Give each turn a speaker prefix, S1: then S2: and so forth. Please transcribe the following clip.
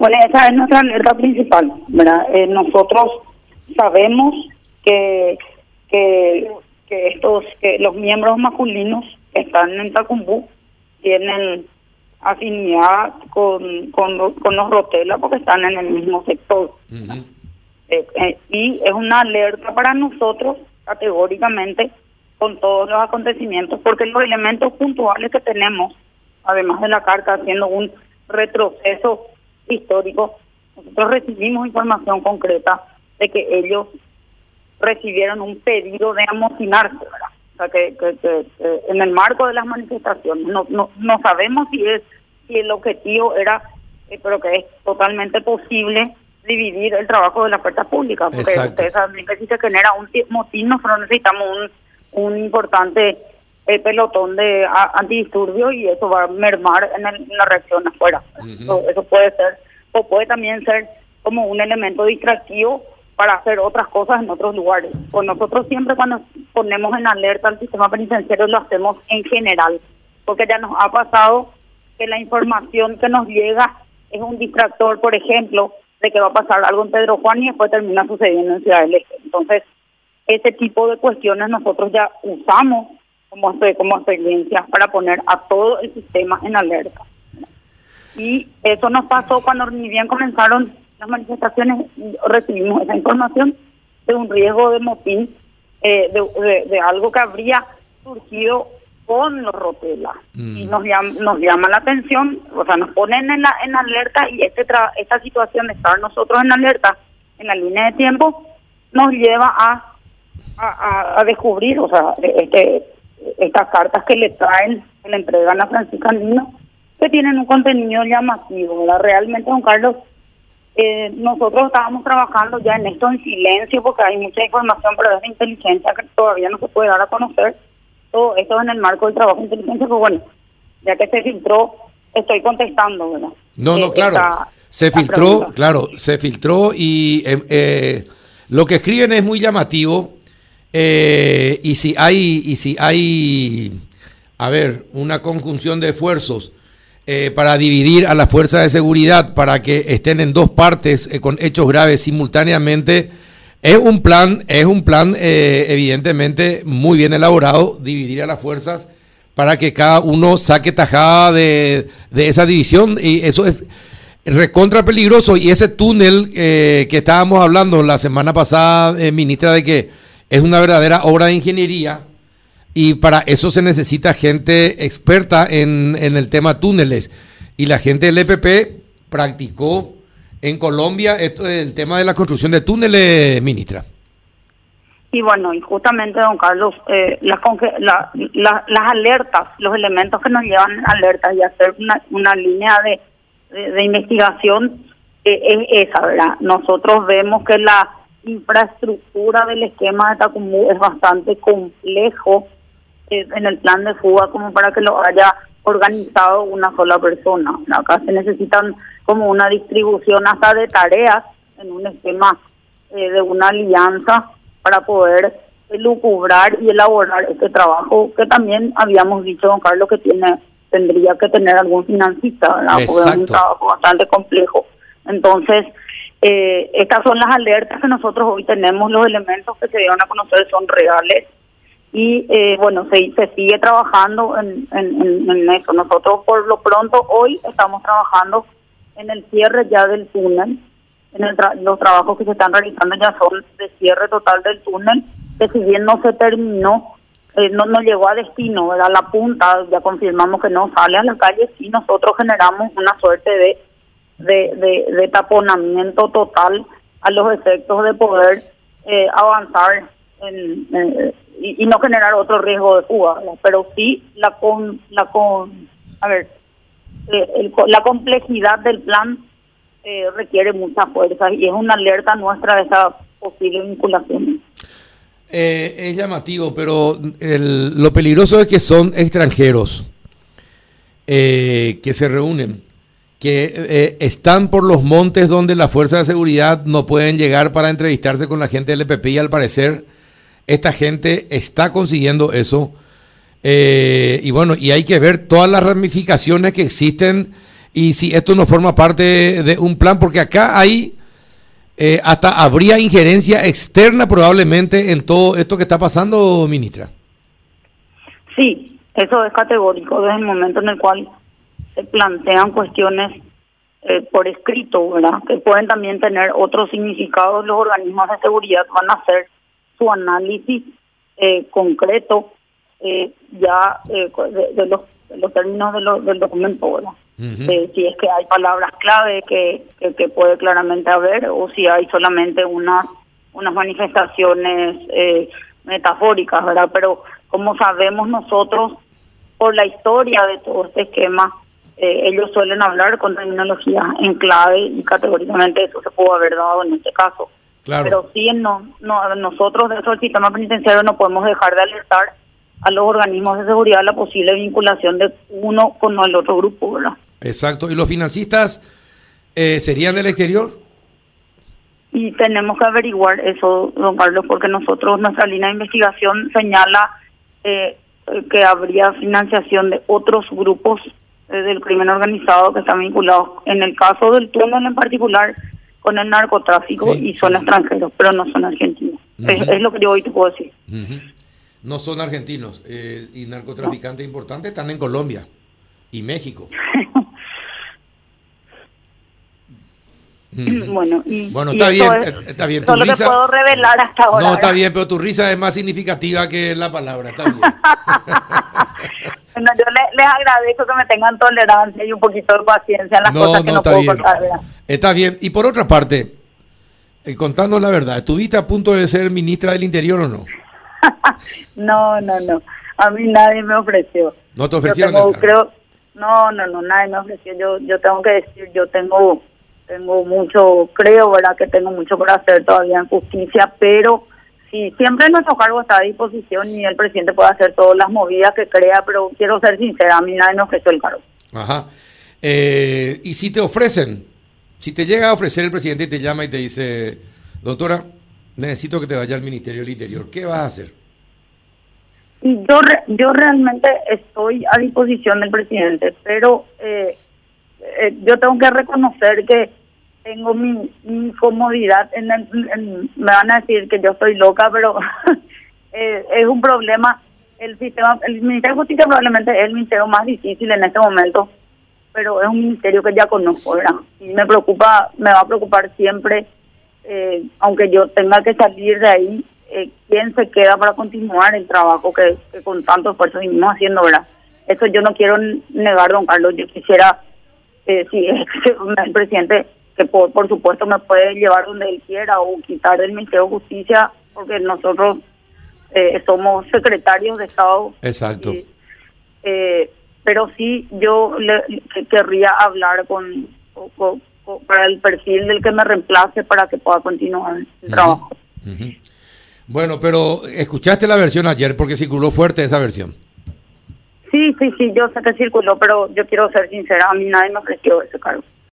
S1: Bueno, esa es nuestra alerta principal, ¿verdad? Eh, nosotros sabemos que, que, que estos, que los miembros masculinos que están en Tacumbú tienen afinidad con, con, con los Rotela porque están en el mismo sector. Eh, eh, y es una alerta para nosotros categóricamente con todos los acontecimientos porque los elementos puntuales que tenemos, además de la carta haciendo un retroceso histórico, nosotros recibimos información concreta de que ellos recibieron un pedido de amotinarse, O sea, que, que, en el marco de las manifestaciones, no, no, no sabemos si es si el objetivo era, eh, pero que es totalmente posible dividir el trabajo de la fuerza pública, porque ustedes saben que si se genera un motín, nosotros necesitamos un, un importante eh, pelotón de antidisturbios y eso va a mermar en, la reacción afuera. eso, puede ser, o puede también ser como un elemento distractivo para hacer otras cosas en otros lugares. Pues nosotros siempre cuando ponemos en alerta al sistema penitenciario lo hacemos en general, porque ya nos ha pasado que la información que nos llega es un distractor, por ejemplo, de que va a pasar algo en Pedro Juan y después termina sucediendo en Ciudad del Este. Entonces, ese tipo de cuestiones nosotros ya usamos como, como experiencia para poner a todo el sistema en alerta. Y eso nos pasó cuando ni bien comenzaron las manifestaciones, recibimos esa información de un riesgo de motín, eh, de, de algo que habría surgido con los rotelas mm. y nos llama, nos llama la atención, o sea, nos ponen en la en alerta y este esta situación de estar nosotros en alerta en la línea de tiempo nos lleva a a, descubrir, o sea, este estas cartas que le traen, que le entregan a Francisca Andino, que tienen un contenido llamativo, ¿verdad? Realmente, don Carlos, eh, nosotros estábamos trabajando ya en esto en silencio porque hay mucha información, pero es de inteligencia que todavía no se puede dar a conocer todo esto en el marco del trabajo de inteligencia, pues bueno, ya que se filtró, estoy contestando, ¿verdad?
S2: No, no, eh, claro. se filtró, claro, se filtró y eh, eh, lo que escriben es muy llamativo. Y si hay, y si hay, a ver, una conjunción de esfuerzos para dividir a la fuerza de seguridad para que estén en dos partes con hechos graves simultáneamente es un plan, es un plan eh, evidentemente muy bien elaborado, dividir a las fuerzas para que cada uno saque tajada de, esa división y eso es recontra peligroso y ese túnel eh, que estábamos hablando la semana pasada, eh, ministra, de que es una verdadera obra de ingeniería y para eso se necesita gente experta en, en el tema túneles y la gente del EPP practicó en Colombia esto es el tema de la construcción de túneles, ministra.
S1: Y bueno, y justamente, don Carlos, eh, las, las alertas, los elementos que nos llevan alertas y hacer una, una línea de, de, investigación eh, es esa, ¿verdad? Nosotros vemos que la infraestructura del esquema de Tacumú es bastante complejo eh, en el plan de fuga como para que lo haya organizado una sola persona. Acá se necesitan como una distribución hasta de tareas en un esquema eh, de una alianza para poder lucubrar y elaborar este trabajo que también habíamos dicho, don Carlos, que tiene tendría que tener algún financista, ¿verdad? porque es un trabajo bastante complejo. Entonces, eh, estas son las alertas que nosotros hoy tenemos, los elementos que se dieron a conocer son reales y eh, bueno, se, se sigue trabajando en, en, eso. Nosotros por lo pronto hoy estamos trabajando en el cierre ya del túnel. En el los trabajos que se están realizando ya son de cierre total del túnel, que si bien no se terminó, eh, no, no llegó a destino, era la punta, ya confirmamos que no sale a la calle, sí nosotros generamos una suerte de, de, de, taponamiento total a los efectos de poder eh, avanzar en, y, no generar otro riesgo de fuga, pero sí la con la con a ver eh, la complejidad del plan eh, requiere mucha fuerza y es una alerta nuestra de esa posible vinculación.
S2: Eh, es llamativo, pero lo peligroso es que son extranjeros que se reúnen, que están por los montes donde las fuerzas de seguridad no pueden llegar para entrevistarse con la gente del EPP y al parecer esta gente está consiguiendo eso. Eh, y bueno, y hay que ver todas las ramificaciones que existen y si esto no forma parte de un plan, porque acá hay, eh, hasta habría injerencia externa probablemente en todo esto que está pasando, ministra.
S1: Sí, eso es categórico desde el momento en el cual se plantean cuestiones eh, por escrito, ¿verdad? Que pueden también tener otros significados. Los organismos de seguridad van a hacer su análisis eh, concreto eh, ya de, los, los, términos del documento, ¿verdad? si es que hay palabras clave que, que, puede claramente haber o si hay solamente unas unas manifestaciones metafóricas, ¿verdad? Pero como sabemos nosotros por la historia de todo este esquema, eh, ellos suelen hablar con terminología en clave y categóricamente eso se pudo haber dado en este caso. Pero sí, no, no, nosotros dentro del sistema penitenciario no podemos dejar de alertar a los organismos de seguridad la posible vinculación de uno con el otro grupo, ¿verdad?
S2: Exacto. ¿Y los financistas eh, serían del exterior?
S1: Y tenemos que averiguar eso, don Carlos, porque nosotros, nuestra línea de investigación señala eh, que habría financiación de otros grupos del crimen organizado que están vinculados, en el caso del túnel en particular, con el narcotráfico y son extranjeros, pero no son argentinos. es, lo que yo hoy te puedo decir.
S2: No son argentinos eh, y narcotraficantes importantes están en Colombia y México.
S1: Bueno, y,
S2: bueno está, bien, está bien,
S1: Solo risa, puedo revelar hasta ahora.
S2: No, está bien, pero tu risa es más significativa que la palabra, está bien.
S1: bueno, yo les, agradezco que me tengan tolerancia y un poquito de paciencia en las cosas que no puedo bien. contar.
S2: Está bien, y por otra parte, eh, contándonos la verdad, ¿estuviste a punto de ser ministra del Interior o no?
S1: no, no, no. A mí nadie me ofreció.
S2: ¿No te ofrecieron?
S1: creo, no, no, no, nadie me ofreció. Yo, yo tengo que decir, yo tengo tengo mucho, creo, ¿verdad? Que tengo mucho por hacer todavía en justicia, pero sí, siempre nuestro cargo está a disposición y el presidente puede hacer todas las movidas que crea, pero quiero ser sincera, a mí nadie me ofreció el cargo.
S2: Ajá. Eh, y si te ofrecen, si te llega a ofrecer el presidente y te llama y te dice, doctora, necesito que te vaya al Ministerio del Interior, ¿qué vas a hacer?
S1: Yo, yo realmente estoy a disposición del presidente, pero eh, eh, yo tengo que reconocer que tengo mi, comodidad en, me van a decir que yo estoy loca pero eh, es un problema. El sistema el ministerio de justicia probablemente es el ministerio más difícil en este momento pero es un ministerio que ya conozco ¿verdad? y me preocupa me va a preocupar siempre eh, aunque yo tenga que salir de ahí eh, quién se queda para continuar el trabajo que, con tanto esfuerzo venimos haciendo verdad eso yo no quiero negar don Carlos. Yo quisiera eh, si el presidente que por, por supuesto me puede llevar donde él quiera o quitar del Ministerio de Justicia, porque nosotros eh, somos secretarios de Estado.
S2: Exacto.
S1: eh, pero sí yo le, querría hablar con, para el perfil del que me reemplace para que pueda continuar el trabajo.
S2: Bueno, pero escuchaste la versión ayer porque circuló fuerte esa versión.
S1: Sí, sí, sí, yo sé que circuló, pero yo quiero ser sincera, a mí nadie me ofreció ese cargo.